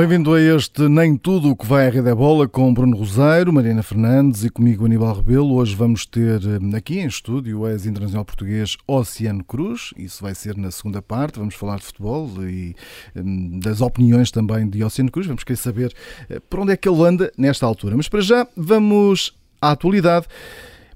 Bem-vindo a este Nem Tudo o que vai à Rede é Bola com Bruno Roseiro, Mariana Fernandes e comigo Aníbal Rebelo. Hoje vamos ter eh, aqui em estúdio o ex-internacional português Oceano Cruz. Isso vai ser na segunda parte. Vamos falar de futebol e hum, das opiniões também de Oceano Cruz. Vamos querer saber eh, por onde é que ele anda nesta altura. Mas para já vamos à atualidade.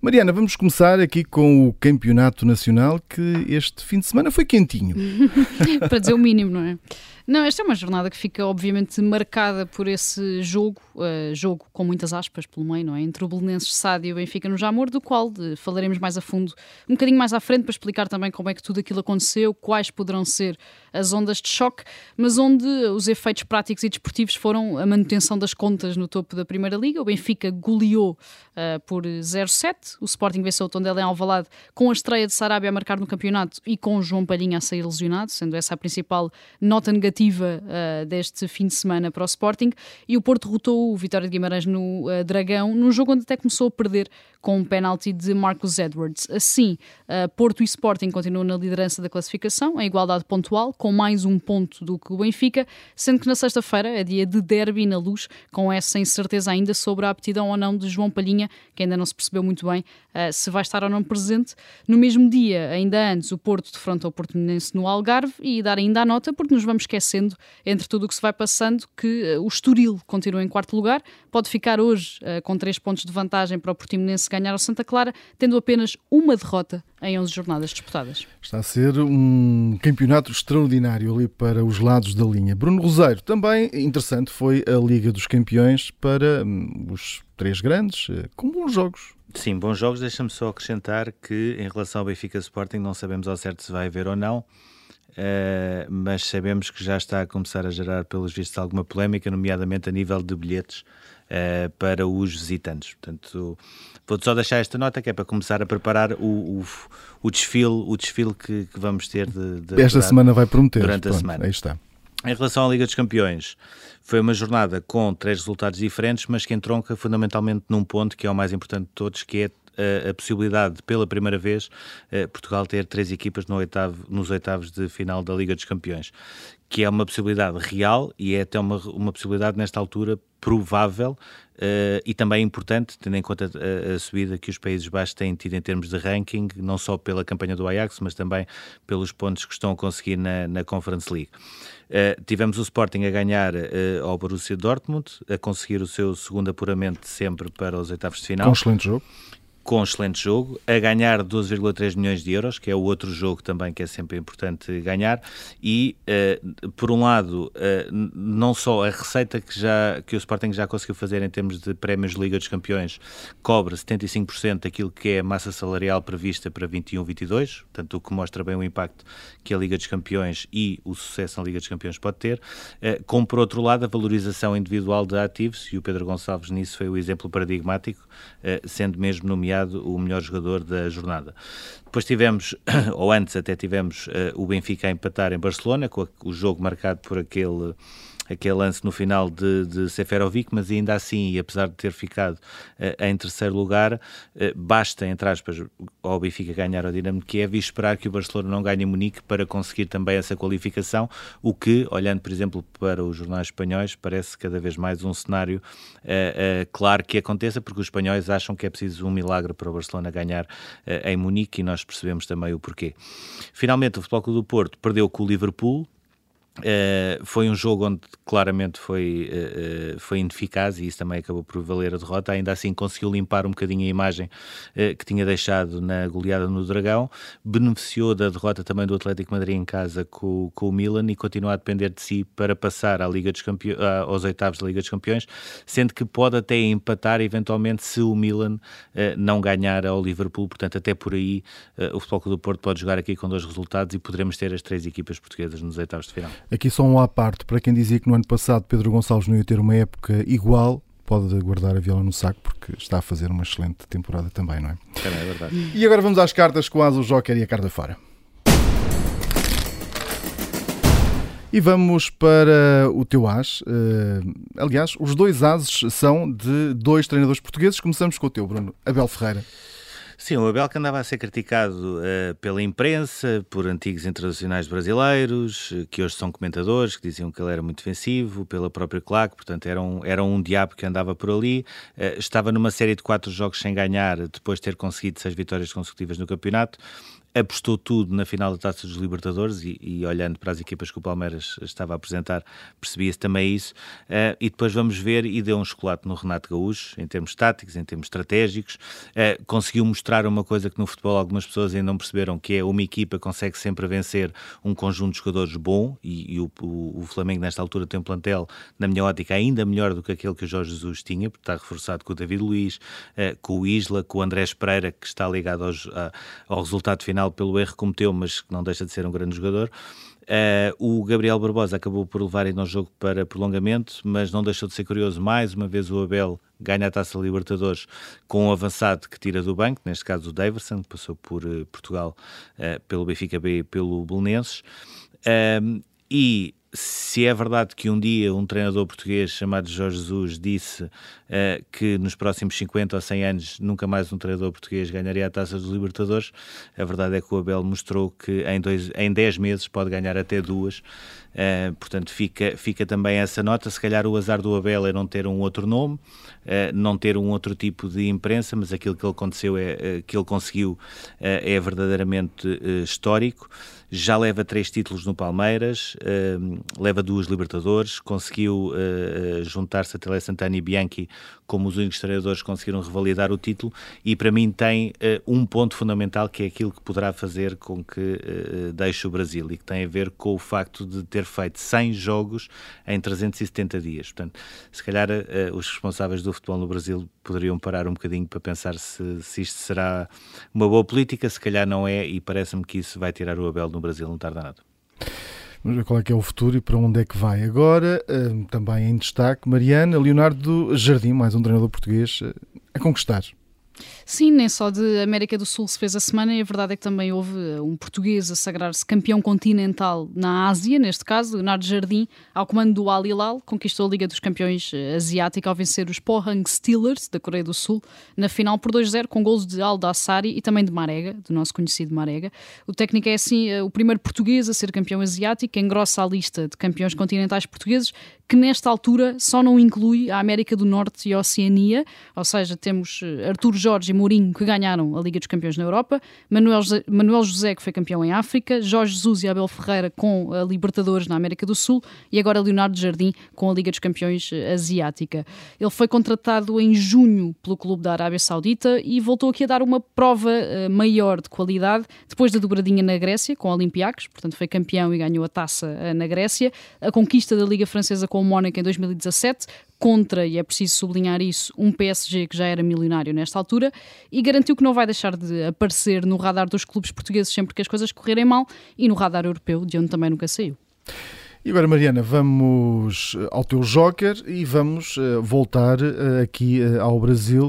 Mariana, vamos começar aqui com o Campeonato Nacional que este fim de semana foi quentinho. para dizer o mínimo, não é? Não, esta é uma jornada que fica obviamente marcada por esse jogo, uh, jogo com muitas aspas pelo meio, não é? Entre o Belenenses Sádio e o Benfica no Jamor, do qual de, falaremos mais a fundo um bocadinho mais à frente para explicar também como é que tudo aquilo aconteceu, quais poderão ser as ondas de choque, mas onde os efeitos práticos e desportivos foram a manutenção das contas no topo da Primeira Liga. O Benfica goleou uh, por 0-7, o Sporting venceu o Tondela em Alvalade com a estreia de Sarabia a marcar no campeonato e com João Palhinha a sair lesionado, sendo essa a principal nota negativa uh, deste fim de semana para o Sporting e o Porto derrotou o Vitória de Guimarães no uh, Dragão, num jogo onde até começou a perder com um penalti de Marcus Edwards. Assim, uh, Porto e Sporting continuam na liderança da classificação, em igualdade pontual, com mais um ponto do que o Benfica, sendo que na sexta-feira é dia de derby na luz, com essa incerteza ainda sobre a aptidão ou não de João Palhinha, que ainda não se percebeu muito bem se vai estar ou não presente. No mesmo dia, ainda antes, o Porto defronta o Portimonense no Algarve e dar ainda a nota, porque nos vamos esquecendo, entre tudo o que se vai passando, que uh, o Estoril continua em quarto lugar, pode ficar hoje uh, com três pontos de vantagem para o Portimonense ganhar ao Santa Clara, tendo apenas uma derrota em 11 jornadas disputadas. Está a ser um campeonato extraordinário ali para os lados da linha. Bruno Roseiro, também interessante foi a Liga dos Campeões para hum, os três grandes, com bons jogos. Sim, bons jogos. Deixa-me só acrescentar que em relação ao Benfica Sporting não sabemos ao certo se vai haver ou não. Uh, mas sabemos que já está a começar a gerar, pelos vistos, alguma polémica, nomeadamente a nível de bilhetes uh, para os visitantes. Portanto, vou só deixar esta nota que é para começar a preparar o, o, o desfile, o desfile que, que vamos ter de, de esta durante, semana vai prometer durante Pronto, a semana. Aí está. Em relação à Liga dos Campeões, foi uma jornada com três resultados diferentes, mas que entronca fundamentalmente num ponto que é o mais importante de todos, que é a, a possibilidade de, pela primeira vez, eh, Portugal ter três equipas no oitavo, nos oitavos de final da Liga dos Campeões, que é uma possibilidade real e é até uma, uma possibilidade, nesta altura, provável Uh, e também importante, tendo em conta a, a, subida que os Países Baixos têm tido em termos de ranking, não só pela campanha do Ajax, mas também pelos pontos que estão a conseguir na, na Conference League. Uh, tivemos o Sporting a ganhar uh, ao Borussia Dortmund, a conseguir o seu segundo apuramento sempre para os oitavos de final. Com um excelente jogo com um excelente jogo, a ganhar 12,3 milhões de euros, que é o outro jogo também que é sempre importante ganhar, e uh, por um lado, uh, não só a receita que, já, que o Sporting já conseguiu fazer em termos de prémios de Liga dos Campeões, cobre 75% daquilo que é a massa salarial prevista para 21-22, portanto o que mostra bem o impacto que a Liga dos Campeões e o sucesso na Liga dos Campeões pode ter, uh, como por outro lado a valorização individual de ativos, e o Pedro Gonçalves nisso foi o exemplo paradigmático, sendo mesmo nomeado o melhor jogador da jornada. Depois tivemos, ou antes até tivemos, uh, o Benfica a empatar em Barcelona, com o jogo marcado por aquele aquele lance no final de, de Seferovic, mas ainda assim, e apesar de ter ficado uh, em terceiro lugar, uh, basta, entre aspas, ao Benfica ganhar ao Dinamo de Kiev e esperar que o Barcelona não ganhe Munique para conseguir também essa qualificação, o que, olhando, por exemplo, para os jornais espanhóis, parece cada vez mais um cenário uh, claro que aconteça, porque os espanhóis acham que é preciso um milagre para o Barcelona ganhar em Munique e nós percebemos também o porquê. Finalmente, o Futebol Clube do Porto perdeu com o Liverpool, Uh, foi um jogo onde claramente foi, uh, foi ineficaz e isso também acabou por valer a derrota. Ainda assim conseguiu limpar um bocadinho a imagem uh, que tinha deixado na goleada no Dragão. Beneficiou da derrota também do Atlético Madrid em casa com, com o Milan e continua a depender de si para passar à Liga dos Campeões, aos oitavos da Liga dos Campeões, sendo que pode até empatar eventualmente se o Milan não ganhar ao Liverpool. Portanto, até por aí o Futebol Clube do Porto pode jogar aqui com dois resultados e poderemos ter as três equipas portuguesas nos oitavos de final. Aqui só um à parte, para quem dizia que no ano passado Pedro Gonçalves não ia ter uma época igual, pode guardar a viola no saco porque está a fazer uma excelente temporada também, não é? Também é verdade. E agora vamos às cartas com as o Joker e a carta fora. E vamos para o teu as. Uh, aliás, os dois ases são de dois treinadores portugueses. Começamos com o teu, Bruno. Abel Ferreira. Sim, o Abel que andava a ser criticado uh, pela imprensa, por antigos internacionais brasileiros, uh, que hoje são comentadores, que diziam que ele era muito defensivo, pela própria claque, portanto era um, era um diabo que andava por ali. Uh, estava numa série de quatro jogos sem ganhar, depois de ter conseguido seis vitórias consecutivas no campeonato apostou tudo na final da Taça dos Libertadores e, e, olhando para as equipas que o Palmeiras estava a apresentar, percebia-se também isso. Uh, e depois vamos ver, e deu um chocolate no Renato Gaúcho, em termos táticos, em termos estratégicos. Uh, conseguiu mostrar uma coisa que no futebol algumas pessoas ainda não perceberam, que é uma equipa consegue sempre vencer um conjunto de jogadores bom, e, e o, o, o, Flamengo nesta altura tem um plantel, na minha ótica, ainda melhor do que aquele que o Jorge Jesus tinha, porque está reforçado com o David Luiz, uh, com o Isla, com o Andrés Pereira, que está ligado aos, ao resultado final final pelo erro que cometeu, mas que não deixa de ser um grande jogador. Uh, o Gabriel Barbosa acabou por levar ainda o jogo para prolongamento, mas não deixou de ser curioso. Mais uma vez, o Abel ganha a taça Libertadores com um avançado que tira do banco, neste caso o Daverson, que passou por uh, Portugal uh, pelo Benfica B e pelo Belenenses. e se é verdade que um dia um treinador português chamado Jorge Jesus disse uh, que nos próximos 50 ou 100 anos nunca mais um treinador português ganharia a taça dos Libertadores, a verdade é que o Abel mostrou que em, dois, em 10 meses pode ganhar até duas. Uh, portanto, fica, fica também essa nota. Se calhar o azar do Abel é não ter um outro nome, uh, não ter um outro tipo de imprensa, mas aquilo que ele aconteceu é, que ele conseguiu é verdadeiramente histórico já leva três títulos no Palmeiras, uh, leva duas Libertadores, conseguiu uh, juntar-se a Tele Santana e Bianchi como os únicos treinadores conseguiram revalidar o título e para mim tem uh, um ponto fundamental que é aquilo que poderá fazer com que deixe o Brasil e que tem a ver com o facto de ter feito 100 jogos em 370 dias. Portanto, se calhar os responsáveis do futebol no Brasil poderiam parar um bocadinho para pensar se, se isto será uma boa política, se calhar não é e parece-me que isso vai tirar o Abel no Brasil não tarda nada. Qual é que é o futuro e para onde é que vai agora. Uh, também em destaque, Mariana, Leonardo Jardim, mais um treinador português, uh, a conquistar. Sim, nem só de América do Sul se fez a semana, e a verdade é que também houve eh, um português a sagrar-se campeão continental na Ásia, neste caso, Leonardo Jardim, ao comando do Al Hilal, conquistou a Liga dos Campeões eh, Asiática ao vencer os Pohang Steelers, da Coreia do Sul, na final por 2-0, com gols de Al Dassari e também de Marega, do nosso conhecido Marega. O técnico é, assim, eh, o primeiro português a ser campeão asiático, engrossa a lista de campeões continentais portugueses, que nesta altura só não inclui a América do Norte e a Oceania, ou seja, temos Artur Jorge e Mourinho que ganharam a Liga dos Campeões na Europa, Manuel, Manuel José que foi campeão em África, Jorge Jesus e Abel Ferreira com a Libertadores na América do Sul e agora Leonardo Jardim com a Liga dos Campeões eh, Asiática. Ele foi contratado em junho pelo clube da Arábia Saudita e voltou aqui a dar uma prova uh, maior de qualidade depois da dobradinha na Grécia com o Olympiacos, portanto foi campeão e ganhou a taça na Grécia, a conquista da Liga Francesa com o Mónaco em 2017, contra, e é preciso sublinhar isso, um PSG que já era milionário nesta altura e garantiu que não vai deixar de aparecer no radar dos clubes portugueses sempre que as coisas correrem mal e no radar europeu, de onde também nunca saiu. E agora, Mariana, vamos eh, ao teu joker e vamos uh, voltar uh, aqui ao Brasil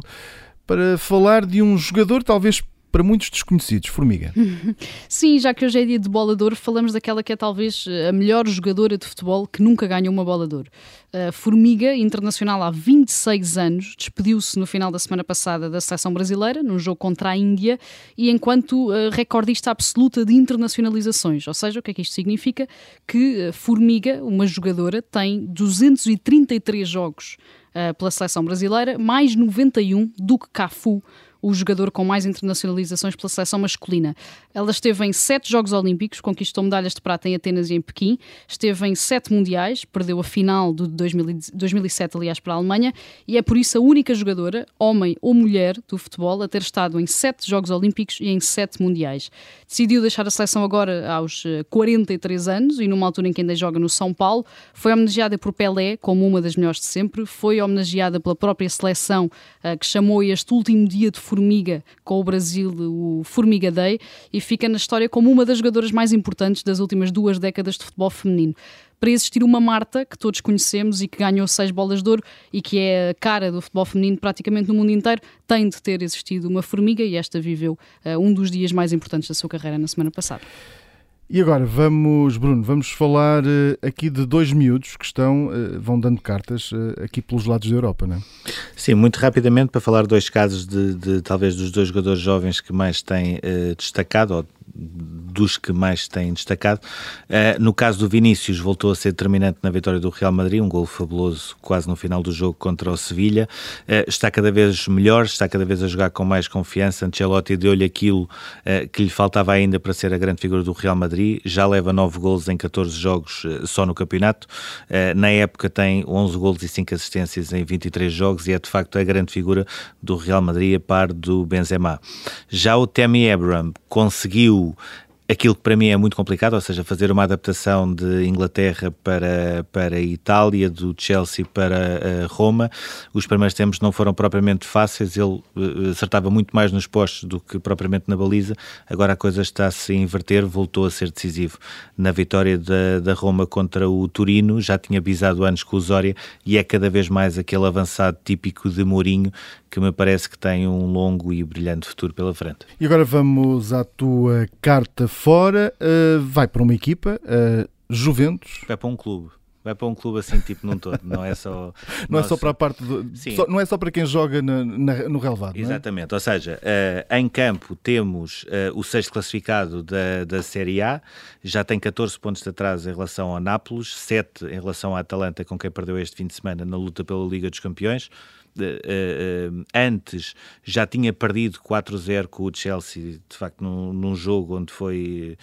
para falar de um jogador talvez para muitos desconhecidos, Formiga. Sim, já que hoje é dia de bola de ouro, falamos daquela que é talvez a melhor jogadora de futebol que nunca ganhou uma bola de ouro. A Formiga, internacional há 26 anos, despediu-se no final da semana passada da seleção brasileira, num jogo contra a Índia, e enquanto uh, recordista absoluta de internacionalizações. Ou seja, o que é que isto significa? Que uh, Formiga, uma jogadora, tem 233 jogos pela seleção brasileira, mais 91 do que Cafu, o jogador com mais internacionalizações pela seleção masculina. Ela esteve em sete Jogos Olímpicos, conquistou medalhas de prata em Atenas e em Pequim, esteve em sete Mundiais, perdeu a final de 2007, aliás, para a Alemanha, e é por isso a única jogadora, homem ou mulher, do futebol a ter estado em sete Jogos Olímpicos e em sete Mundiais. Decidiu deixar a seleção agora aos 43 eh, anos e numa altura em que ainda joga no São Paulo. Foi homenageada por Pelé como uma das melhores de sempre, foi homenageada pela própria seleção eh, que chamou este último dia de Formiga com o Brasil, o Formiga Day, e fica na história como uma das jogadoras mais importantes das últimas duas décadas de futebol feminino para existir uma Marta que todos conhecemos e que ganhou seis bolas de ouro e que é a cara do futebol feminino praticamente no mundo inteiro, tem de ter existido uma formiga e esta viveu uh, um dos dias mais importantes da sua carreira na semana passada. E agora vamos, Bruno, vamos falar uh, aqui de dois miúdos que estão, uh, vão dando cartas aqui pelos lados da Europa, não é? Sim, muito rapidamente para falar dois casos de, de talvez dos dois jogadores jovens que mais têm destacado, ou dos que mais têm destacado. Uh, no caso do Vinícius, voltou a ser determinante na vitória do Real Madrid, um gol fabuloso quase no final do jogo contra o Sevilha. Uh, está cada vez melhor, está cada vez a jogar com mais confiança. Ancelotti deu-lhe aquilo uh, que lhe faltava ainda para ser a grande figura do Real Madrid. Já leva 9 gols em 14 jogos só no campeonato. na época tem 11 gols e 5 assistências em 23 jogos e é de facto a grande figura do Real Madrid a par do Benzema. Já o Tammy Abraham conseguiu Brasil aquilo que para mim é muito complicado, ou seja, fazer uma adaptação de Inglaterra para, para Itália, do Chelsea para uh, Roma. Os primeiros tempos não foram propriamente fáceis, ele uh, acertava muito mais nos postos do que propriamente na baliza. Agora a coisa está-se a inverter, voltou a ser decisivo na vitória da, da Roma contra o Turino, já tinha bisado antes com o Zória e é cada vez mais aquele avançado típico de Mourinho que me parece que tem um longo e brilhante futuro pela frente. E agora vamos à tua carta fora. Uh, vai para uma equipa, uh, Juventus. Vai para um clube vai para um clube assim, tipo num todo, não é só... não é só para a parte, do, só, não é só para quem joga na, na, no relevado, é? Exatamente, é? ou seja, uh, em campo temos uh, o sexto classificado da, da Série A, já tem 14 pontos de atraso em relação ao Nápoles, 7 em relação à Atalanta, com quem perdeu este fim de semana na luta pela Liga dos Campeões, uh, antes já tinha perdido 4-0 com o Chelsea, de facto, num, num jogo onde foi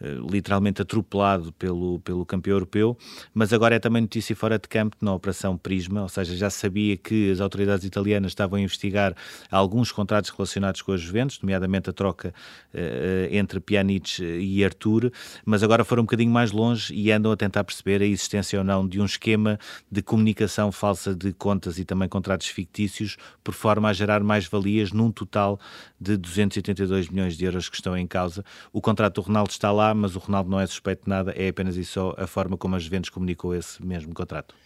uh, literalmente atropelado pelo, pelo campeão europeu, mas agora é também notícia fora de campo na Operação Prisma, ou seja, já sabia que as autoridades italianas estavam a investigar alguns contratos relacionados com as Juventus, nomeadamente a troca uh, entre Pjanic e Arthur, mas agora foram um bocadinho mais longe e andam a tentar perceber a existência ou não de um esquema de comunicação falsa de contas e também contratos fictícios, por forma a gerar mais-valias num total de 282 milhões de euros que estão em causa. O contrato do Ronaldo está lá, mas o Ronaldo não é suspeito de nada, é apenas e só a forma como a Juventus comunicou esse mesmo contrato.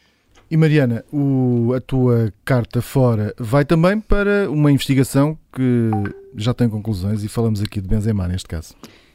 E Mariana, o, a tua carta fora vai também para uma investigação que já tem conclusões e falamos aqui de Benzema neste caso.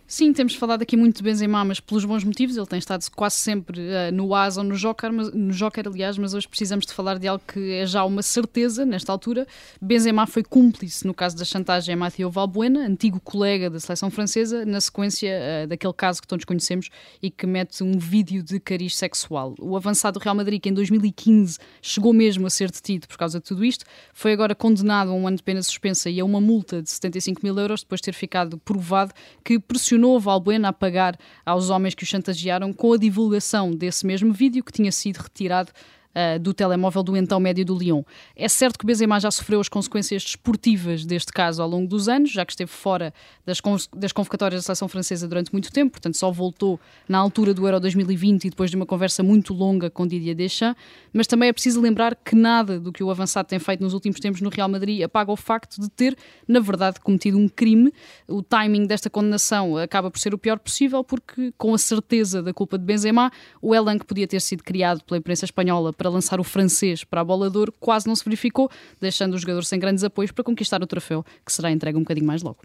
Sim, temos falado aqui muito de Benzema, mas pelos bons motivos. Ele tem estado quase sempre uh, no AS ou no Joker, mas, no Joker, aliás, mas hoje precisamos de falar de algo que é já uma certeza nesta altura. Benzema foi cúmplice no caso da chantagem a Mathieu Valbuena, antigo colega da seleção francesa, na sequência uh, daquele caso que todos conhecemos e que mete um vídeo de cariz sexual. O avançado do Real Madrid, que em 2015 chegou mesmo a ser detido por causa de tudo isto, foi agora condenado a um ano de pena suspensa e a uma multa de 75 mil euros depois de ter ficado provado que pressionou pressionou Valbuena a pagar aos homens que o chantagearam com a divulgação desse mesmo vídeo que tinha sido retirado uh, do telemóvel do então médio do Lyon. É certo que Benzema já sofreu as consequências desportivas deste caso ao longo dos anos, já que esteve fora das, das convocatórias da seleção francesa durante muito tempo, portanto só voltou na altura do Euro 2020 e depois de uma conversa muito longa com Didier Deschamps, mas também é preciso lembrar que nada do que o avançado tem feito nos últimos tempos no Real Madrid apaga o facto de ter, na verdade, cometido um crime. O timing desta condenação acaba por ser o pior possível, porque com a certeza da culpa de Benzema, o elan que podia ter sido criado pela imprensa espanhola para para lançar o francês para a bola de ouro quase não se verificou, deixando o jogador sem grandes apoios para conquistar o troféu, que será entregue um bocadinho mais logo.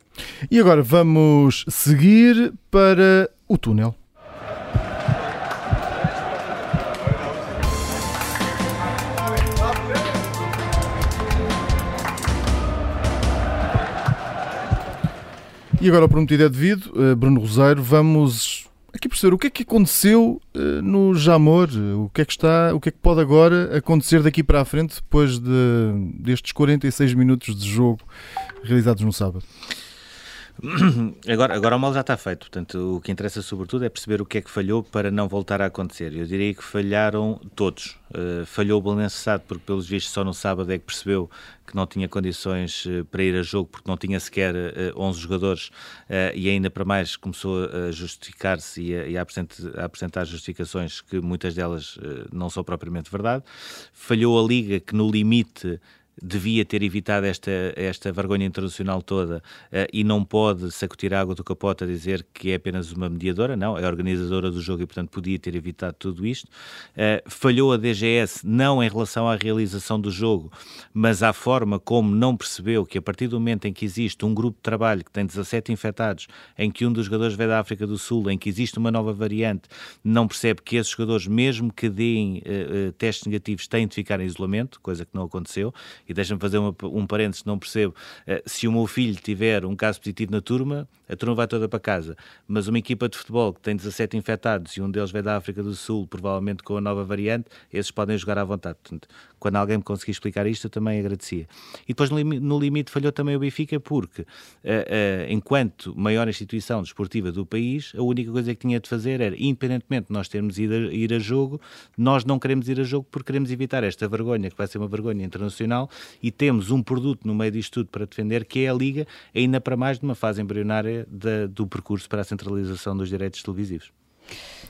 E agora vamos seguir para o túnel. E agora, o prometido é devido, eh, Bruno Roseiro, vamos aqui perceber o que é que aconteceu uh, no Jamor, o que é que está, o que é que pode agora acontecer daqui para a frente depois de, destes 46 minutos de jogo realizados no sábado. Agora, agora o mal já está feito, portanto, o que interessa sobretudo é perceber o que é que falhou para não voltar a acontecer. Eu diria que falharam todos. Uh, falhou o Belenenses porque pelos vistos só no sábado é que percebeu que não tinha condições uh, para ir a jogo porque não tinha sequer uh, 11 jogadores e ainda para mais começou a justificar-se e, a, e a, apresentar, a, apresentar, justificações que muitas delas não são propriamente verdade. Falhou a Liga que no limite devia ter evitado esta, esta vergonha internacional toda uh, e não pode sacudir a água do capote a dizer que é apenas uma mediadora, não, é organizadora do jogo e, portanto, podia ter evitado tudo isto. Uh, falhou a DGS não em relação à realização do jogo, mas à forma como não percebeu que a partir do momento em que existe um grupo de trabalho que tem 17 infectados, em que um dos jogadores veio da África do Sul, em que existe uma nova variante, não percebe que esses jogadores, mesmo que deem uh, testes negativos, têm de ficar em isolamento, coisa que não aconteceu e deixa-me fazer uma, um parênteses, não percebo, uh, se o meu filho tiver um caso positivo na turma, a turma vai toda para casa, mas uma equipa de futebol que tem 17 infectados e um deles veio da África do Sul, provavelmente com a nova variante, esses podem jogar à vontade. Portanto, quando alguém me conseguir explicar isto, eu também agradecia. E depois, no limite falhou também o Benfica, porque, uh, uh, enquanto maior instituição desportiva do país, a única coisa que tinha de fazer era, independentemente de nós termos ido a, ir a jogo, nós não queremos ir a jogo porque queremos evitar esta vergonha, que vai ser uma vergonha internacional, e temos um produto no meio disto tudo para defender, que é a Liga, ainda para mais numa fase embrionária do percurso para a centralização dos direitos televisivos.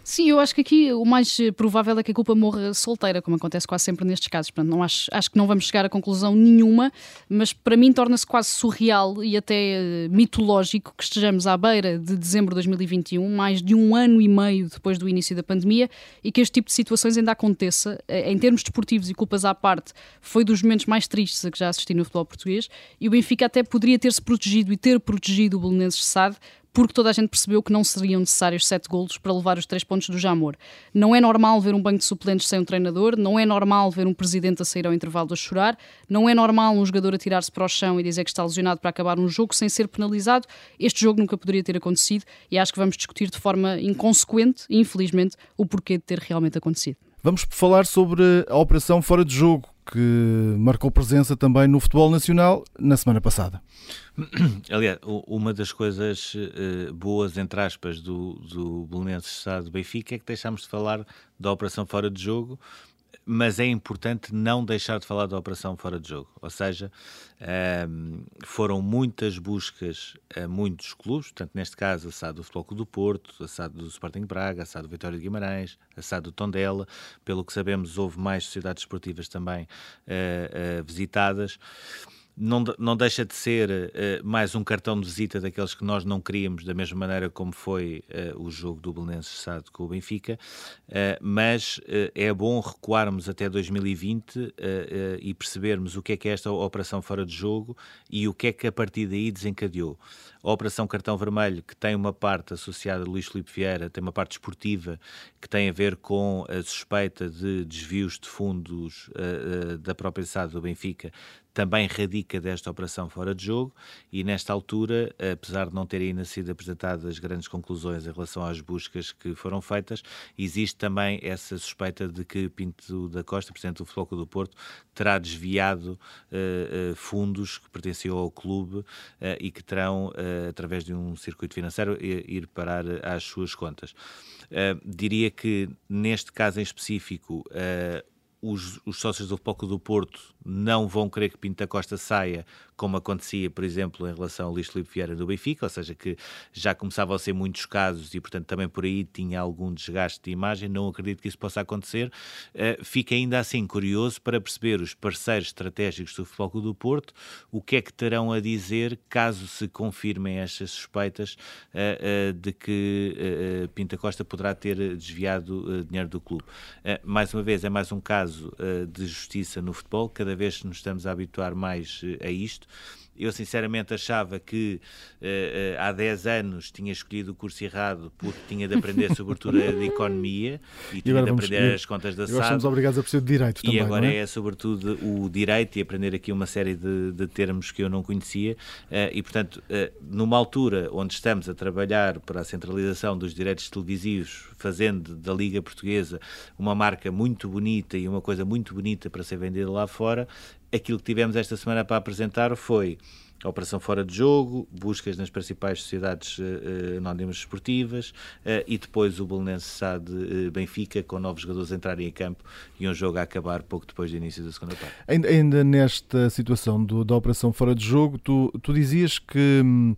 Sim, eu acho que aqui o mais provável é que a culpa morra solteira, como acontece quase sempre nestes casos. Portanto, não acho, acho que não vamos chegar a conclusão nenhuma, mas para mim torna-se quase surreal e até uh, mitológico que estejamos à beira de dezembro de 2021, mais de um ano e meio depois do início da pandemia, e que este tipo de situações ainda aconteça. Eh, em termos desportivos e culpas à parte, foi dos momentos mais tristes a que já assisti no futebol português, e o Benfica até poderia ter-se protegido e ter protegido o Belenenses SAD porque toda a gente percebeu que não seriam necessários sete golos para levar os três pontos do Jamor. Não é normal ver um banco de suplentes sem um treinador, não é normal ver um presidente a sair ao intervalo a chorar, não é normal um jogador a tirar-se para o chão e dizer que está lesionado para acabar um jogo sem ser penalizado. Este jogo nunca poderia ter acontecido e acho que vamos discutir de forma inconsequente, infelizmente, o porquê de ter realmente acontecido. Vamos falar sobre a operação fora de jogo, que marcou presença também no futebol nacional na semana passada. Aliás, uma das coisas uh, boas, entre aspas, do, do Belenenses Estado Benfica é que deixámos de falar da operação fora de jogo, mas é importante não deixar de falar da operação fora de jogo. Ou seja, ehm, foram muitas buscas a muitos clubes, portanto, neste caso, a SAD do Futebol Clube do Porto, a SAD do Sporting Braga, a SAD do Vitória de Guimarães, a SAD do Tondela. Pelo que sabemos, houve mais sociedades esportivas também uh, uh, visitadas não, não deixa de ser uh, mais um cartão de visita daqueles que nós não queríamos, da mesma maneira como foi uh, o jogo do Belenenses Sado com o Benfica, uh, mas é bom recuarmos até 2020 e percebermos o que é que é esta operação fora de jogo e o que é que a partir daí desencadeou. A Operação Cartão Vermelho, que tem uma parte associada a Luís Filipe Vieira, tem uma parte esportiva que tem a ver com a suspeita de desvios de fundos uh, uh, da própria SAD do Benfica, também radica desta operação fora de jogo. E nesta altura, apesar de não terem ainda sido apresentadas grandes conclusões em relação às buscas que foram feitas, existe também essa suspeita de que Pinto da Costa, Presidente do Futebol Clube do Porto, terá desviado uh, fundos que pertenciam ao clube e que terão através de um circuito financeiro, ir parar às suas contas. Uh, diria que, neste caso em específico, uh, os, os, sócios do Futebol do Porto não vão querer que Pinto Costa saia como acontecia, por exemplo, em relação ao Luís Filipe Vieira do Benfica, ou seja, que já começavam a ser muitos casos e, portanto, também por aí tinha algum desgaste de imagem. Não acredito que isso possa acontecer. Uh, fica ainda assim curioso para perceber os parceiros estratégicos do Clube do Porto o que é que terão a dizer caso se confirmem estas suspeitas uh, uh, de que Pinta Costa poderá ter desviado dinheiro do clube. mais uma vez, é mais um caso de justiça no futebol, cada vez nos estamos a habituar mais a isto. Eu sinceramente achava que uh, uh, há 10 anos tinha escolhido o curso errado porque tinha de aprender sobretudo de economia e, e tinha de aprender vamos, as contas da SAD. Agora somos obrigados a perceber de direito também. E agora é? é? sobretudo o direito e aprender aqui uma série de, de termos que eu não conhecia. Uh, e portanto, numa altura onde estamos a trabalhar para a centralização dos direitos televisivos, fazendo da Liga Portuguesa uma marca muito bonita e uma coisa muito bonita para ser vendida lá fora, aquilo que tivemos esta semana para apresentar foi a operação fora de jogo, buscas nas principais sociedades uh, anónimas esportivas uh, e depois o Belenense SAD uh, Benfica, com novos jogadores entrarem em campo e um jogo a acabar pouco depois do início da segunda parte. Ainda, ainda nesta situação do, da operação fora de jogo, tu, tu dizias que hum,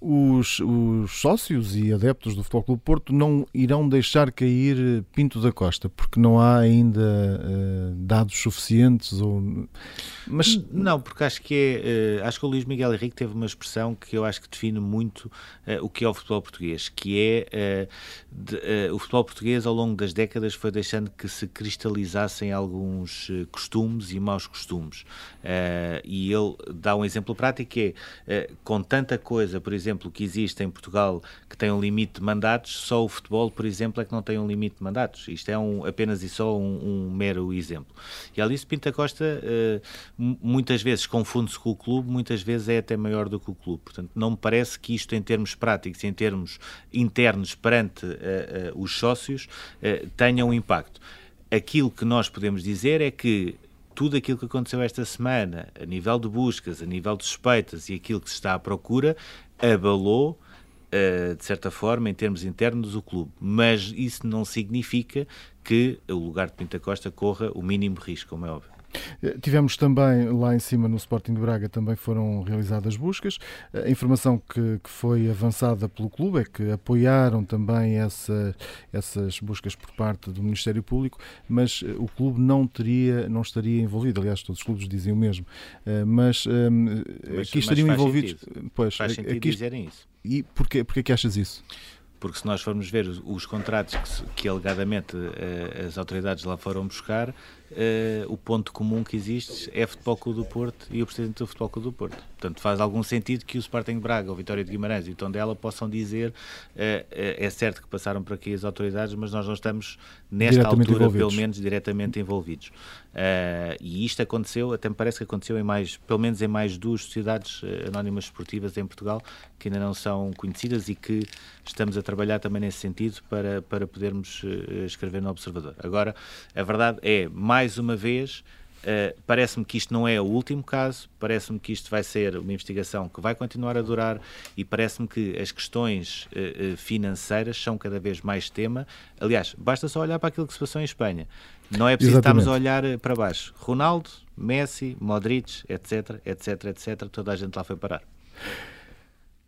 os, os, sócios e adeptos do Futebol Clube Porto não irão deixar cair Pinto da Costa, porque não há ainda uh, dados suficientes ou... Mas não, porque acho que é, uh, acho que o Luís Miguel Henrique teve uma expressão que eu acho que define muito uh, o que é o futebol português, que é de, o futebol português ao longo das décadas foi deixando que se cristalizassem alguns costumes e maus costumes. e ele dá um exemplo prático que é, com tanta coisa, por exemplo, exemplo, que existe em Portugal que tem um limite de mandatos, só o futebol, por exemplo, é que não tem um limite de mandatos. Isto é um, apenas e só um, um mero exemplo. E Alice Pinta Costa uh, muitas vezes confunde-se com o clube, muitas vezes é até maior do que o clube. Portanto, não me parece que isto, em termos práticos, em termos internos perante uh, uh, os sócios, tenha um impacto. Aquilo que nós podemos dizer é que tudo aquilo que aconteceu esta semana, a nível de buscas, a nível de suspeitas e aquilo que se está à procura, abalou, uh, de certa forma, em termos internos, o clube. Mas isso não significa que o lugar de Pinta Costa corra o mínimo risco, como é óbvio. Eh, tivemos também lá em cima no Sporting de Braga também foram realizadas buscas. A informação que, que foi avançada pelo clube é que apoiaram também essa, essas buscas por parte do Ministério Público, mas eh, o clube não teria, não estaria envolvido. Aliás, todos os clubes dizem o mesmo. Eh, mas, mas aqui estariam envolvidos. Sentido. Pois, faz sentido aqui, dizerem isso. E porquê, porquê que achas isso? porque se nós formos ver os, os contratos que, que alegadamente as autoridades lá foram buscar, uh, o ponto comum que existe é Futebol Clube do Porto e o presidente do Futebol Clube do Porto. Portanto, faz algum sentido que o Sporting Braga, o Vitória de Guimarães e o Tondela possam dizer uh, é certo que passaram por aqui as autoridades, mas nós não estamos nesta altura, envolvidos. pelo menos, diretamente envolvidos. e isto aconteceu, até me parece que aconteceu em mais, pelo menos em mais duas sociedades anónimas esportivas em Portugal, que ainda não são conhecidas e que estamos a trabalhar também nesse sentido para, para podermos escrever no Observador. Agora, a verdade é, mais mais uma vez, uh, parece-me que isto não é o último caso, parece-me que isto vai ser uma investigação que vai continuar a durar e parece-me que as questões uh, financeiras são cada vez mais tema. Aliás, basta só olhar para aquilo que se passou em Espanha. Não é preciso Exatamente. estarmos a olhar para baixo. Ronaldo, Messi, Modric, etc, etc, etc, toda a gente lá foi parar.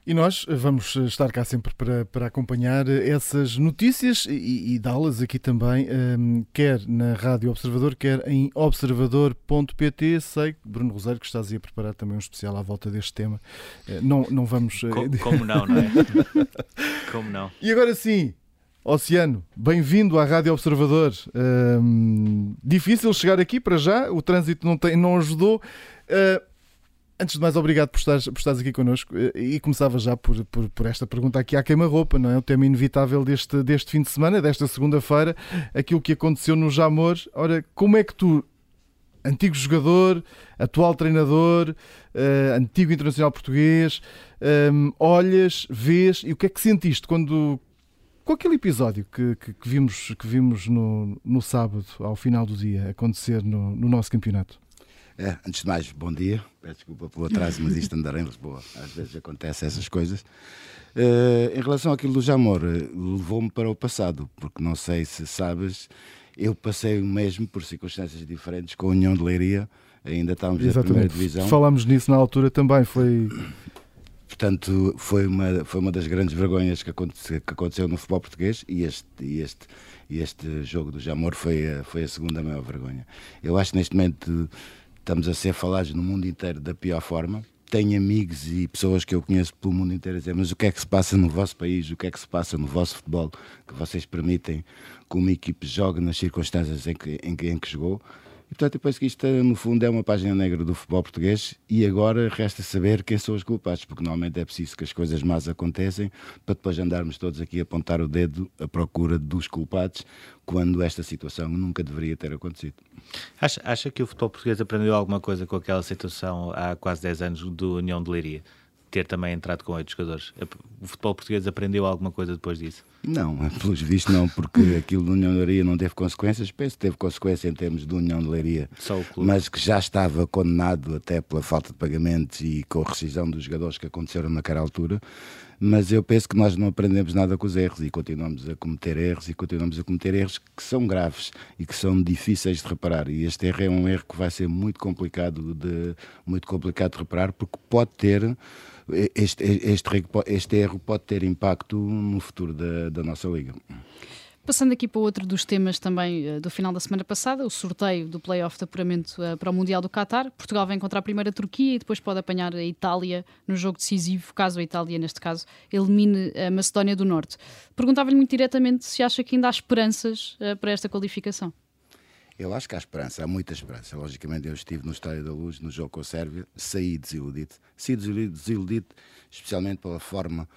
E nós vamos estar cá sempre para, para acompanhar essas notícias e, e dá-las aqui também, um, quer na Rádio Observador, quer em observador.pt. Sei, Bruno Rosário, que estás a preparar também um especial à volta deste tema. Eh, não, não vamos. Eh, como, como não, não é? como não? E agora sim, Oceano, bem-vindo à Rádio Observador. Um, difícil chegar aqui para já, o trânsito não, tem, não ajudou. Uh, Antes de mais, obrigado por estares, por estares aqui connosco e começava já por, por, por esta pergunta aqui à queima-roupa, não é? O tema inevitável deste, deste fim de semana, desta segunda-feira, aquilo que aconteceu no Jamor. Ora, como é que tu, antigo jogador, atual treinador, uh, antigo internacional português, um, ehm, olhas, vês e o que é que sentiste quando. Com aquele episódio que, que, que vimos, que vimos no, no sábado, ao final do dia, acontecer no, no nosso campeonato? É, antes de mais, bom dia. Peço desculpa pelo atraso, mas isto andar em Lisboa. Às vezes acontece essas coisas. Uh, em relação àquilo do Jamor, eh, levou-me para o passado, porque não sei se sabes, eu passei mesmo por circunstâncias diferentes com a União de Leiria, ainda estávamos Exatamente. na primeira divisão. Falámos nisso na altura também, foi. Portanto, foi uma, foi uma das grandes vergonhas que aconteceu, que aconteceu no futebol português e este, e este, e este jogo do Jamor foi a, foi a segunda maior vergonha. Eu acho que neste momento estamos a ser falados no mundo inteiro da pior forma. Tenho amigos e pessoas que eu conheço pelo mundo inteiro a dizer: Mas o que é que se passa no vosso país? O que é que se passa no vosso futebol que vocês permitem que uma equipe jogue nas circunstâncias em que, em que, em que jogou? E portanto, eu penso que isto, no fundo, é uma página negra do futebol português e agora resta saber quem são os culpados, porque normalmente é preciso que as coisas más acontecem para depois andarmos todos aqui a apontar o dedo à procura dos culpados, quando esta situação nunca deveria ter acontecido. Acha, acha que o futebol português aprendeu alguma coisa com aquela situação há quase 10 anos do União de Leiria? Ter também entrado com oito jogadores. O futebol português aprendeu alguma coisa depois disso? Não, pelos vistos não, porque aquilo da União de Leiria não teve consequências. Penso que teve consequência em termos de União de Leiria, mas que já estava condenado até pela falta de pagamentos e com a rescisão dos jogadores que aconteceram naquela altura. Mas eu penso que nós não aprendemos nada com os erros e continuamos a cometer erros e continuamos a cometer erros que são graves e que são difíceis de reparar. E este erro é um erro que vai ser muito complicado de, muito complicado de reparar porque pode ter este, este, este erro pode ter impacto no futuro da, da nossa Liga. Passando aqui para outro dos temas também uh, do final da semana passada, o sorteio do play-off de apuramento uh, para o Mundial do Qatar. Portugal vai encontrar primeiro a Turquia e depois pode apanhar a Itália no jogo decisivo, caso a Itália, neste caso, elimine a Macedónia do Norte. Perguntava-lhe muito diretamente se acha que ainda há esperanças uh, para esta qualificação. Eu acho que há esperança, há muita esperança. Logicamente, eu estive no Estádio da Luz, no jogo com a Sérvia, saí desiludido. Saí desiludido, desiludido especialmente pela forma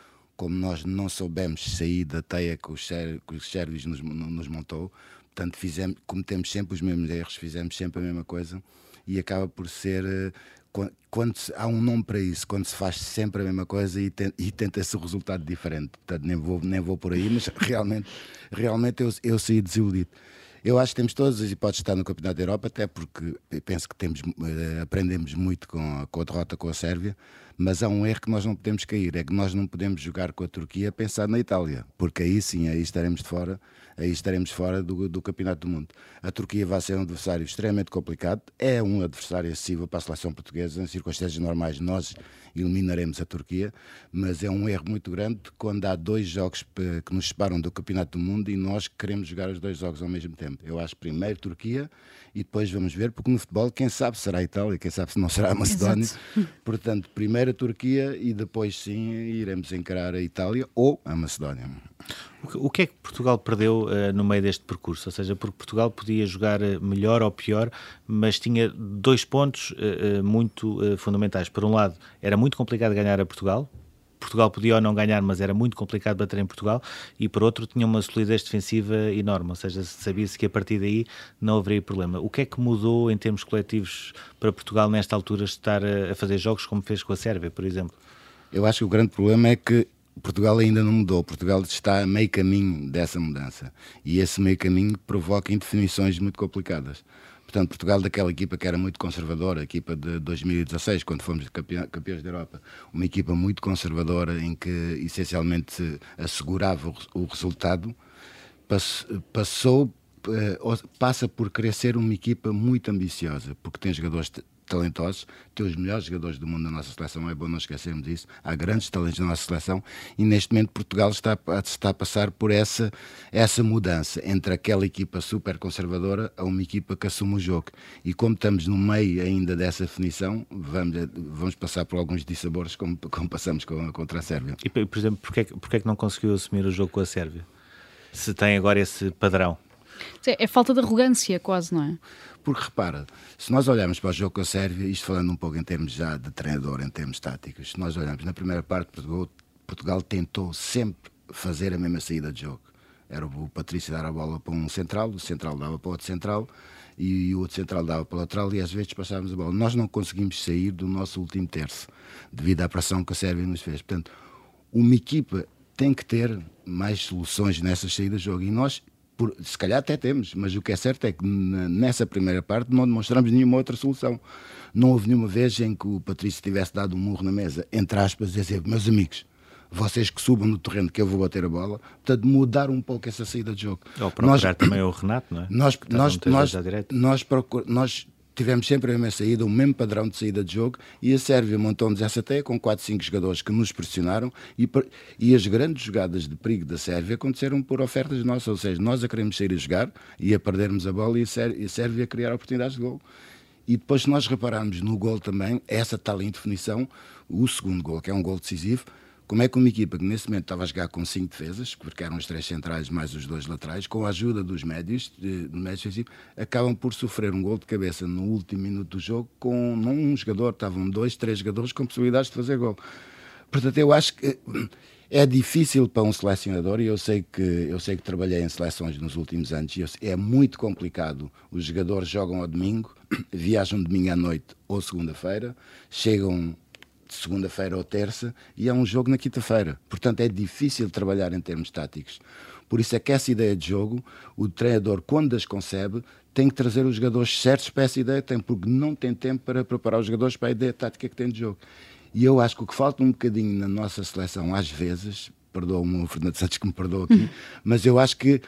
como nós não soubemos sair da teia que os, que os sérvios nos, nos montou. Portanto, fizemos, cometemos sempre os mesmos erros, fizemos sempre a mesma coisa e acaba por ser. Eh, quando, quando se, há um nome para isso, quando se faz sempre a mesma coisa e, tem, e tenta-se o resultado diferente. Portanto, nem vou, nem vou por aí, mas realmente, realmente eu, eu saí desiludido. Eu acho que temos todas as hipóteses de estar no Campeonato da Europa, até porque penso que temos, eh, aprendemos muito com com a derrota com a Sérvia, mas há um erro que nós não podemos cair, é que nós não podemos jogar com a Turquia pensar na Itália, porque aí sim, aí estaremos de fora aí estaremos fora do, do Campeonato do Mundo. A Turquia vai ser um adversário extremamente complicado, é um adversário acessível para a seleção portuguesa, em circunstâncias normais nós eliminaremos a Turquia, mas é um erro muito grande quando há dois jogos que nos separam do Campeonato do Mundo e nós queremos jogar os dois jogos ao mesmo tempo. Eu acho primeiro Turquia e depois vamos ver, porque no futebol quem sabe será a Itália, quem sabe se não será a Macedónia. Exato. Portanto, primeiro a Turquia e depois sim iremos encarar a Itália ou a Macedónia. O que é que Portugal perdeu uh, no meio deste percurso? Ou seja, porque Portugal podia jogar eh, melhor ou pior, mas tinha dois pontos uh, muito uh, fundamentais. Por um lado, era muito complicado ganhar a Portugal. Portugal podia ou não ganhar, mas era muito complicado bater em Portugal. E por outro, tinha uma solidez defensiva enorme. Ou seja, sabia-se que a partir daí não haveria problema. O que é que mudou em termos coletivos para Portugal nesta altura estar a fazer jogos como fez com a Sérvia, por exemplo? Eu acho que o grande problema é que Portugal ainda não mudou. Portugal está a meio caminho dessa mudança. E esse meio caminho provoca indefinições muito complicadas. Portanto, Portugal, daquela equipa que era muito conservadora, a equipa de 2016, quando fomos campeões da Europa, uma equipa muito conservadora em que essencialmente assegurava o resultado, passou, eh, passa por crescer uma equipa muito ambiciosa, porque tem jogadores talentosos, tem os melhores jogadores do mundo na nossa seleção, é bom não esquecermos isso. Há grandes talentos na nossa seleção e neste momento Portugal está, está a passar por essa, essa mudança entre aquela equipa super conservadora a uma equipa que assume o jogo. E como estamos no meio ainda dessa definição, vamos, vamos passar por alguns dissabores como, como passamos com, contra a Sérvia. E, por exemplo, porquê, porquê é que não conseguiu assumir o jogo com a Sérvia? Se tem agora esse padrão. É, é falta de arrogância, quase, não é? Porque repara, se nós olharmos para o jogo com a Sérvia, isto falando um pouco em termos já de treinador, em termos táticos, se nós olharmos na primeira parte, Portugal, Portugal tentou sempre fazer a mesma saída de jogo. Era o Patrício dar a bola para um central, o central dava para o outro central e o outro central dava para o lateral e às vezes passávamos a bola. Nós não conseguimos sair do nosso último terço devido à pressão que a Sérvia nos fez. Portanto, uma equipa tem que ter mais soluções nessas saídas de jogo e nós por, se calhar até temos, mas o que é certo é que nessa primeira parte não demonstramos nenhuma outra solução. Não houve nenhuma vez em que o Patrício tivesse dado um murro na mesa, entre aspas, e dizer, meus amigos, vocês que subam no terreno que eu vou bater a bola, portanto, mudar um pouco essa saída de jogo. Ou procurar nós, também o Renato, não é? Nós, nós, nós, nós, nós tivemos sempre a mesma saída, o mesmo padrão de saída de jogo, e a Sérvia montou-nos essa teia com 4, 5 jogadores que nos pressionaram, e, e as grandes jogadas de perigo da Sérvia aconteceram por ofertas nossas, ou seja, nós a queremos sair a jogar e a perdermos a bola e a Sérvia a criar oportunidades de gol. E depois, se nós repararmos no gol também, essa tal indefinição, o segundo gol, que é um gol decisivo, como é que uma equipa que nesse momento estava a jogar com cinco defesas, porque eram os três centrais mais os dois laterais, com a ajuda dos médios, do médio defensivo, acabam por sofrer um gol de cabeça no último minuto do jogo com um jogador, estavam dois, três jogadores com possibilidades de fazer gol. Portanto, eu acho que é difícil para um selecionador e eu sei que eu sei que trabalhei em seleções nos últimos anos e é muito complicado. Os jogadores jogam ao domingo, viajam domingo à noite ou segunda-feira, chegam segunda-feira ou terça e é um jogo na quinta-feira. Portanto, é difícil trabalhar em termos táticos. Por isso é que essa ideia de jogo, o treinador, quando as concebe, tem que trazer os jogadores certos para essa ideia, tem, porque não tem tempo para preparar os jogadores para a ideia tática que tem de jogo. E eu acho que o que falta um bocadinho na nossa seleção, às vezes, perdoa-me o Fernando Santos que me perdoa aqui, mas eu acho que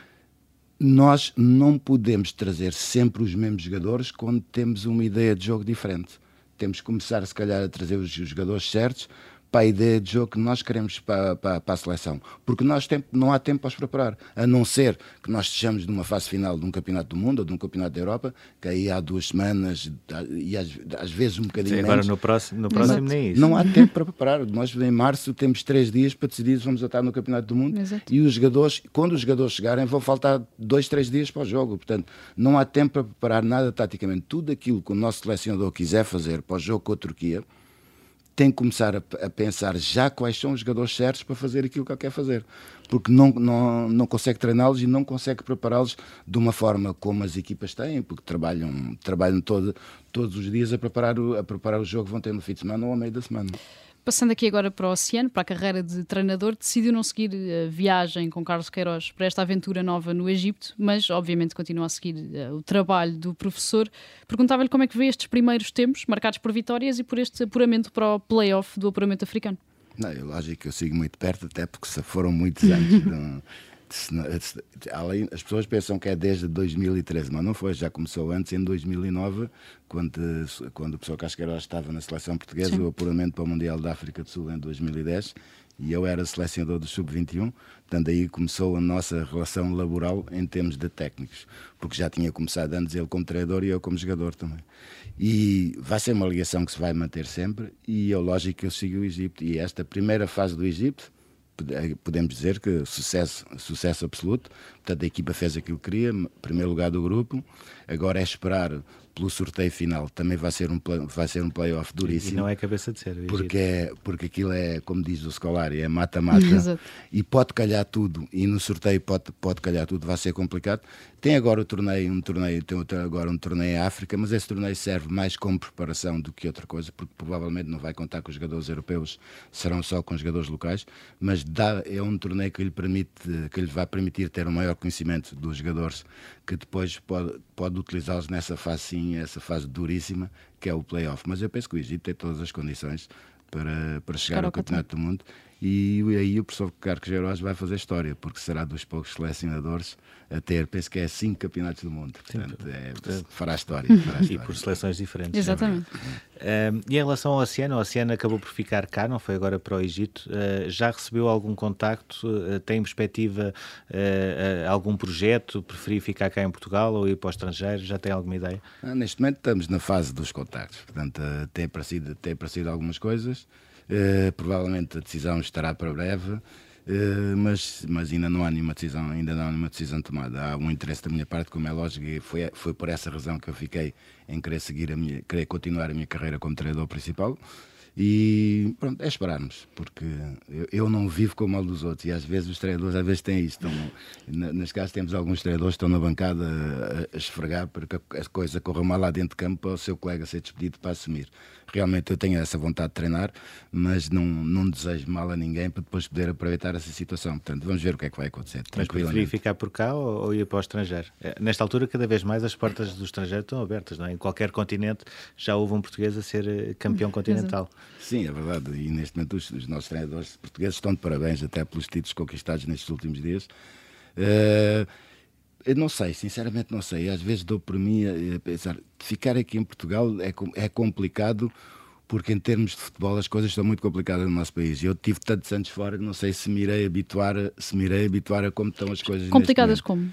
nós não podemos trazer sempre os mesmos jogadores quando temos uma ideia de jogo diferente. Temos que começar, se calhar, a trazer os jogadores certos para a ideia de jogo que nós queremos para, para, para a seleção. Porque nós tempo, não há tempo para os preparar, a não ser que nós estejamos numa fase final de um campeonato do mundo ou de um campeonato da Europa, que aí há duas semanas e às, às vezes um bocadinho Sim, agora no próximo, no próximo nem isso. Não há tempo para preparar. Nós em março temos três dias para decidir se vamos estar no campeonato do mundo Exato. e os jogadores, quando os jogadores chegarem, vão faltar dois, três dias para o jogo. Portanto, não há tempo para preparar nada taticamente. Tudo aquilo que o nosso selecionador quiser fazer para o jogo com a Turquia, tem que começar a, a, pensar já quais são os jogadores certos para fazer aquilo que ele quer fazer. Porque não, não, não consegue treiná-los e não consegue prepará-los de uma forma como as equipas têm, porque trabalham, trabalham todo, todos os dias a preparar, o, a preparar o jogo que vão ter no fim de semana ou ao meio da semana. Passando aqui agora para o Oceano, para a carreira de treinador, decidiu não seguir a viagem com Carlos Queiroz para esta aventura nova no Egito, mas obviamente continua a seguir uh, o trabalho do professor. Perguntava-lhe como é que vê estes primeiros tempos, marcados por vitórias e por este apuramento para o play-off do apuramento africano. Não, é lógico que eu sigo muito perto, até porque foram muitos anos. além, as pessoas pensam que é desde 2013, mas não foi, já começou antes, em 2009, quando, quando o professor Casqueiro estava na seleção portuguesa, Sim. o apuramento para o Mundial da África do Sul em 2010, e eu era selecionador do Sub-21, portanto aí começou a nossa relação laboral em termos de técnicos, porque já tinha começado antes ele como treinador e eu como jogador também. E vai ser uma ligação que se vai manter sempre, e é lógico que eu sigo o Egito, e esta primeira fase do Egito, podemos dizer que sucesso, sucesso absoluto. Portanto, a equipa fez aquilo que queria, primeiro lugar do grupo. Agora é esperar pelo sorteio final. Também vai ser um, vai ser um playoff duríssimo. E não é cabeça de ser. Porque, é, porque aquilo é, como diz o Scolari, é mata-mata. e pode calhar tudo. E no sorteio pode, pode calhar tudo. Vai ser complicado. Tem agora o torneio, um torneio, tem agora um torneio em África, mas esse torneio serve mais como preparação do que outra coisa, porque provavelmente não vai contar com os jogadores europeus, serão só com os jogadores locais, mas dá, é um torneio que lhe permite, que lhe vai permitir ter um maior conhecimento dos jogadores, que depois pode, pode utilizá-los nessa fase sim, essa fase duríssima, que é o playoff. Mas eu penso que o Egito tem todas as condições para, para chegar ao Campeonato do Mundo e aí o professor Carlos Queiroz vai fazer história, porque será dos poucos selecionadores a ter, penso que é cinco campeonatos do mundo. Portanto, é, fará, história, fará história. E por seleções diferentes. Exatamente. É uh, e em relação ao Oceano, o Oceano acabou por ficar cá, não foi agora para o Egito. Uh, já recebeu algum contacto? Uh, tem em perspectiva algum projeto? Preferia ficar cá em Portugal ou ir para o estrangeiro? Já tem alguma ideia? Ah, neste momento estamos na fase dos contactos. Portanto, tem aparecido, tem aparecido algumas coisas. Uh, provavelmente a decisão estará para breve, uh, mas, mas ainda não há nenhuma decisão, ainda não há nenhuma decisão tomada. Há um interesse da minha parte, como é lógico, e foi, foi por essa razão que eu fiquei em querer seguir a minha, querer continuar a minha carreira como treinador principal. E pronto, é esperarmos, porque eu, eu, não vivo com o mal dos outros e às vezes os treinadores às vezes têm isto. Estão, neste caso temos alguns treinadores que estão na bancada a, a esfregar para que a coisa corra mal lá dentro de campo para o seu colega ser despedido para assumir. Realmente eu tenho essa vontade de treinar, mas não, não desejo mal a ninguém para depois poder aproveitar essa situação. Portanto, vamos ver o que é que vai acontecer. Mas preferir ficar por cá ou, ou ir para o estrangeiro? É, nesta altura, cada vez mais as portas do estrangeiro estão abertas. Não é? Em qualquer continente já houve um português a ser eh, campeão continental. Sim, é verdade. E neste momento os, os, nossos treinadores portugueses estão de parabéns até pelos títulos conquistados nestes últimos dias. Uh, eu não sei, sinceramente não sei. Às vezes dou por mim a pensar, ficar aqui em Portugal é, é complicado porque em termos de futebol as coisas estão muito complicadas no nosso país. Eu tive tantos anos fora que não sei se me irei habituar, se me irei habituar a como estão as coisas. Complicadas como?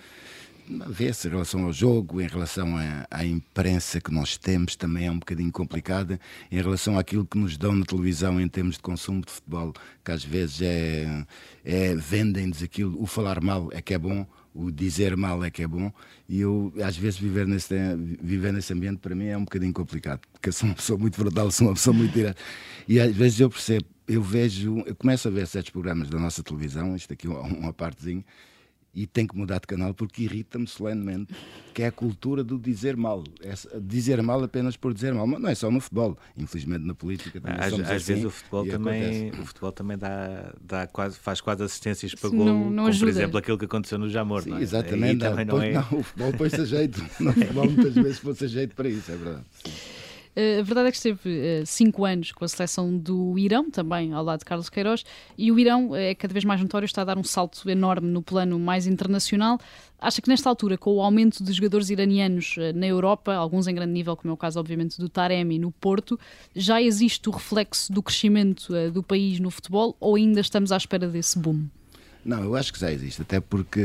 Vê-se em relação ao jogo, em relação à, à, imprensa que nós temos, também é um bocadinho complicada. Em relação àquilo que nos dão na televisão em termos de consumo de futebol, que às vezes é, é vendem-nos aquilo, o falar mal é que é bom, o dizer mal é que é bom. E eu, às vezes, viver nesse, viver nesse ambiente para mim é um bocadinho complicado, porque eu sou uma pessoa muito brutal, sou uma pessoa muito direta. E às vezes eu percebo, eu vejo, eu começo a ver certos programas da nossa televisão, isto aqui é uma partezinha e tem que mudar de canal porque irrita-me solenemente, que é a cultura do dizer mal. É dizer mal apenas por dizer mal, mas não é só no futebol, infelizmente na política também às, às assim, vezes o futebol também, o futebol também dá, dá quase, faz quase assistências para gol, não, não como ajuda. por exemplo aquilo que aconteceu no Jamor. Sim, é? exatamente. Dá, não, é... não, o futebol põe-se a jeito. No futebol muitas vezes põe-se a jeito para isso, é verdade. Sim. Uh, a verdade é que esteve uh, cinco anos com a seleção do Irão, também ao lado de Carlos Queiroz, e o Irão é cada vez mais notório, está a dar um salto enorme no plano mais internacional. Acha que nesta altura, com o aumento de jogadores iranianos na Europa, alguns em grande nível, como é o caso, obviamente, do Taremi no Porto, já existe o reflexo do crescimento do país no futebol ou ainda estamos à espera desse boom? Não, eu acho que já existe, até porque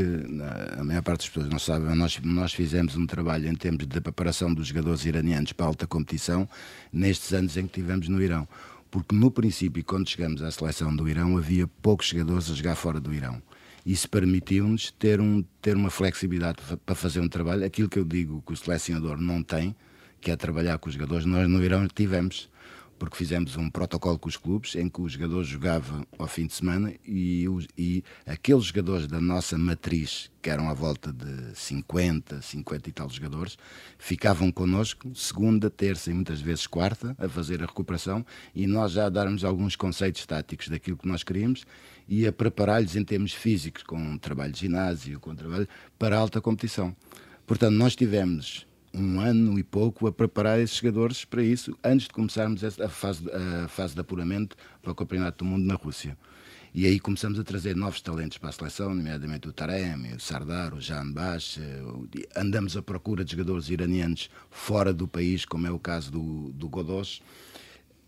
a maior parte das pessoas não sabem, nós, nós fizemos um trabalho em termos de preparação dos jogadores iranianos para a alta competição nestes anos em que tivemos no Irão. Porque no princípio, quando chegamos à seleção do Irão, havia poucos jogadores a jogar fora do Irão. Isso permitiu-nos ter, um, ter uma flexibilidade para fazer um trabalho, aquilo que eu digo que o selecionador não tem, que é trabalhar com os jogadores, nós no Irão tivemos porque fizemos um protocolo com os clubes em que os jogadores jogavam ao fim de semana e, e aqueles jogadores da nossa matriz, que eram à volta de 50, 50 e tal jogadores, ficavam connosco segunda, terça e muitas vezes quarta a fazer a recuperação e nós já a darmos alguns conceitos táticos daquilo que nós queríamos e a preparar-lhes em termos físicos, com trabalho de ginásio, com trabalho para alta competição. Portanto, nós tivemos um ano e pouco a preparar esses jogadores para isso, antes de começarmos a fase, a fase de apuramento para o Campeonato do Mundo na Rússia. E aí começamos a trazer novos talentos para a seleção, nomeadamente o Taremi, o Sardar, o Jan Bash. Andamos à procura de jogadores iranianos fora do país, como é o caso do, do Godos.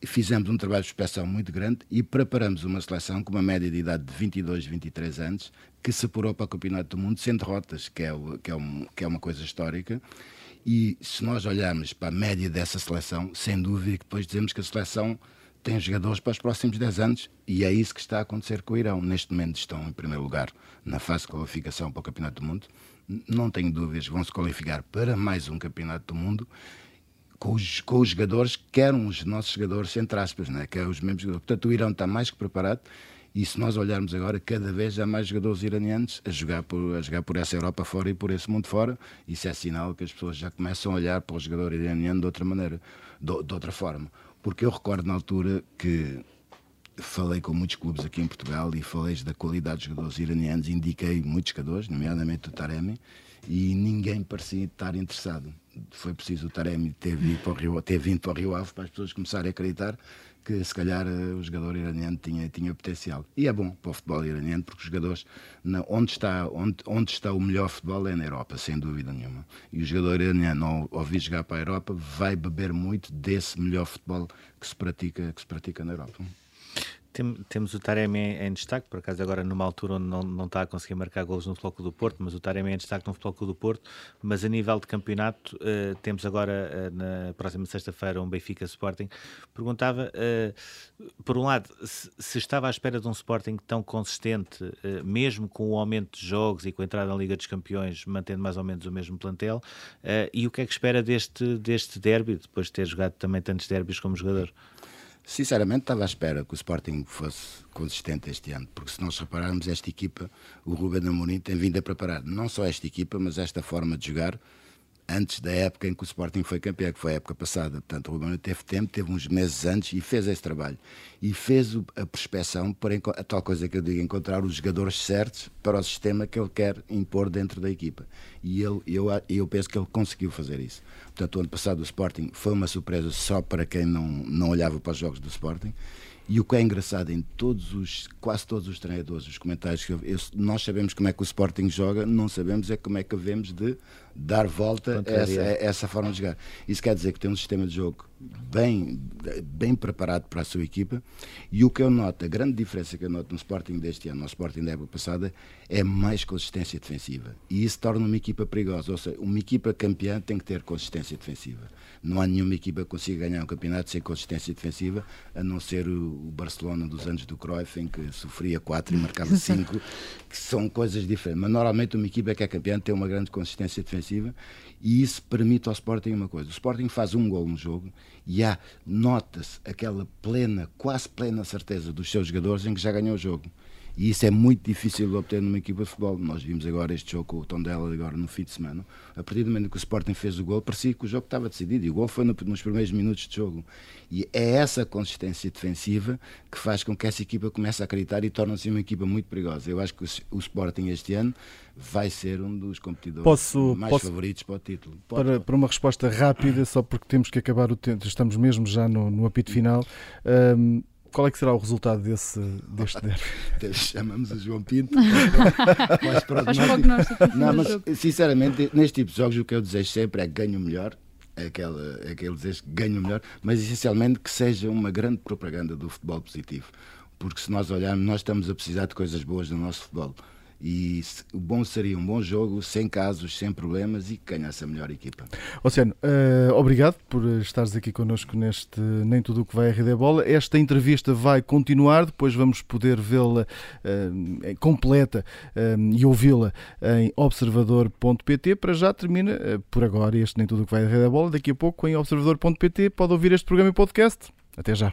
Fizemos um trabalho de inspeção muito grande e preparamos uma seleção com uma média de idade de 22, 23 anos, que se apurou para o Campeonato do Mundo sem derrotas, que é, que é, um, que é uma coisa histórica e se nós olharmos para a média dessa seleção, sem dúvida que depois dizemos que a seleção tem jogadores para os próximos 10 anos e é isso que está a acontecer com o Irão. Neste momento estão em primeiro lugar na fase de qualificação para o Campeonato do Mundo. Não tenho dúvidas, vão se qualificar para mais um Campeonato do Mundo com os, com os jogadores que eram os nossos jogadores, entre aspas, né? é os mesmos jogadores. Portanto, o Irão está mais que preparado e se nós olharmos agora, cada vez há mais jogadores iranianos a jogar por, a jogar por essa Europa fora e por esse mundo fora. Isso é sinal que as pessoas já começam a olhar para o jogador iraniano de outra maneira, de, de outra forma. Porque eu recordo na altura que falei com muitos clubes aqui em Portugal e falei da qualidade dos jogadores iranianos, indiquei muitos jogadores, nomeadamente o Taremi, e ninguém parecia estar interessado. Foi preciso o Taremi ter vindo para o Rio, ter vindo para o Rio Ave para as pessoas começarem a acreditar que se calhar eh, o jogador iraniano tinha, tinha potencial. E é bom para o futebol iraniano, porque os jogadores, onde, está, onde, onde está o melhor futebol é na Europa, sem dúvida nenhuma. E o jogador iraniano, ao, ao vir jogar para a Europa, vai beber muito desse melhor futebol que se pratica, que se pratica na Europa. Tem, temos o Taremi em, destaque, por acaso agora numa altura onde não, não está a conseguir marcar golos no Futebol do Porto, mas o Taremi em destaque no Futebol do Porto, mas a nível de campeonato uh, temos agora uh, na próxima sexta-feira um Benfica Sporting. Perguntava, uh, por um lado, se, se, estava à espera de um Sporting tão consistente, mesmo com o aumento de jogos e com a entrada na Liga dos Campeões, mantendo mais ou menos o mesmo plantel, e o que é que espera deste, deste derby, depois de ter jogado também tantos derbys como jogador? Sinceramente, estava à espera que o Sporting fosse consistente este ano, porque se nós repararmos, esta equipa, o Ruben Amorim tem vindo a preparar não só esta equipa, mas esta forma de jogar antes da época em que o Sporting foi campeão, que foi a época passada. Portanto, o Ruben teve tempo, teve uns meses antes e fez esse trabalho. E fez a prospeção para a tal coisa que eu digo, encontrar os jogadores certos para o sistema que ele quer impor dentro da equipa. E ele, eu, eu penso que ele conseguiu fazer isso. Portanto, o ano passado o Sporting foi uma surpresa só para quem não, não olhava para os jogos do Sporting. E o que é engraçado em todos os, quase todos os treinadores, os comentários que eu, eu, nós sabemos como é que o Sporting joga, não sabemos é como é que devemos de dar volta a essa, a essa, forma de jogar. Isso quer dizer que tem um sistema de jogo bem, bem preparado para a sua equipa e o que eu noto, a grande diferença que eu noto no Sporting deste ano, no Sporting da época passada, é mais consistência defensiva. E isso torna uma equipa perigosa, ou seja, uma equipa campeã tem que ter consistência defensiva. Não há nenhuma equipa que consiga ganhar um campeonato sem consistência defensiva, a não ser o Barcelona dos anos do Cruyff, em que sofria 4 e marcava 5, que são coisas diferentes. Mas normalmente uma equipa que é campeã tem uma grande consistência defensiva e isso permite ao Sporting uma coisa. O Sporting faz um gol no jogo e há, nota-se aquela plena, quase plena certeza dos seus jogadores em que já ganhou o jogo. E isso é muito difícil de obter numa equipa de futebol. Nós vimos agora este jogo com o Tondela agora no fim de semana. A partir do momento que o Sporting fez o gol, parecia que o jogo estava decidido. E o gol foi nos primeiros minutos de jogo. E é essa consistência defensiva que faz com que essa equipa comece a acreditar e torna-se uma equipa muito perigosa. Eu acho que o Sporting este ano vai ser um dos competidores posso, mais posso, favoritos para o título. Pode, para, para, uma resposta rápida, só porque temos que acabar o tempo, estamos mesmo já no, no apito final. Um, qual é que será o resultado desse, deste derby? Chamamos o João Pinto. mas, não, mas sinceramente, neste tipo de jogos, o que eu desejo sempre é que ganhe o melhor. É aquele, é aquele desejo que ganhe o melhor, mas essencialmente que seja uma grande propaganda do futebol positivo. Porque se nós olharmos, nós estamos a precisar de coisas boas no nosso futebol e o bom seria um bom jogo, sem casos, sem problemas e que ganhasse a melhor equipa. Oceano, uh, obrigado por estares aqui connosco neste Nem Tudo o que vai a Rede Bola. Esta entrevista vai continuar, depois vamos poder vê-la uh, completa uh, e ouvi-la em observador.pt. Para já termina por agora este Nem Tudo o que vai a Rede Bola. Daqui a pouco em observador.pt pode ouvir este programa e podcast. Até já.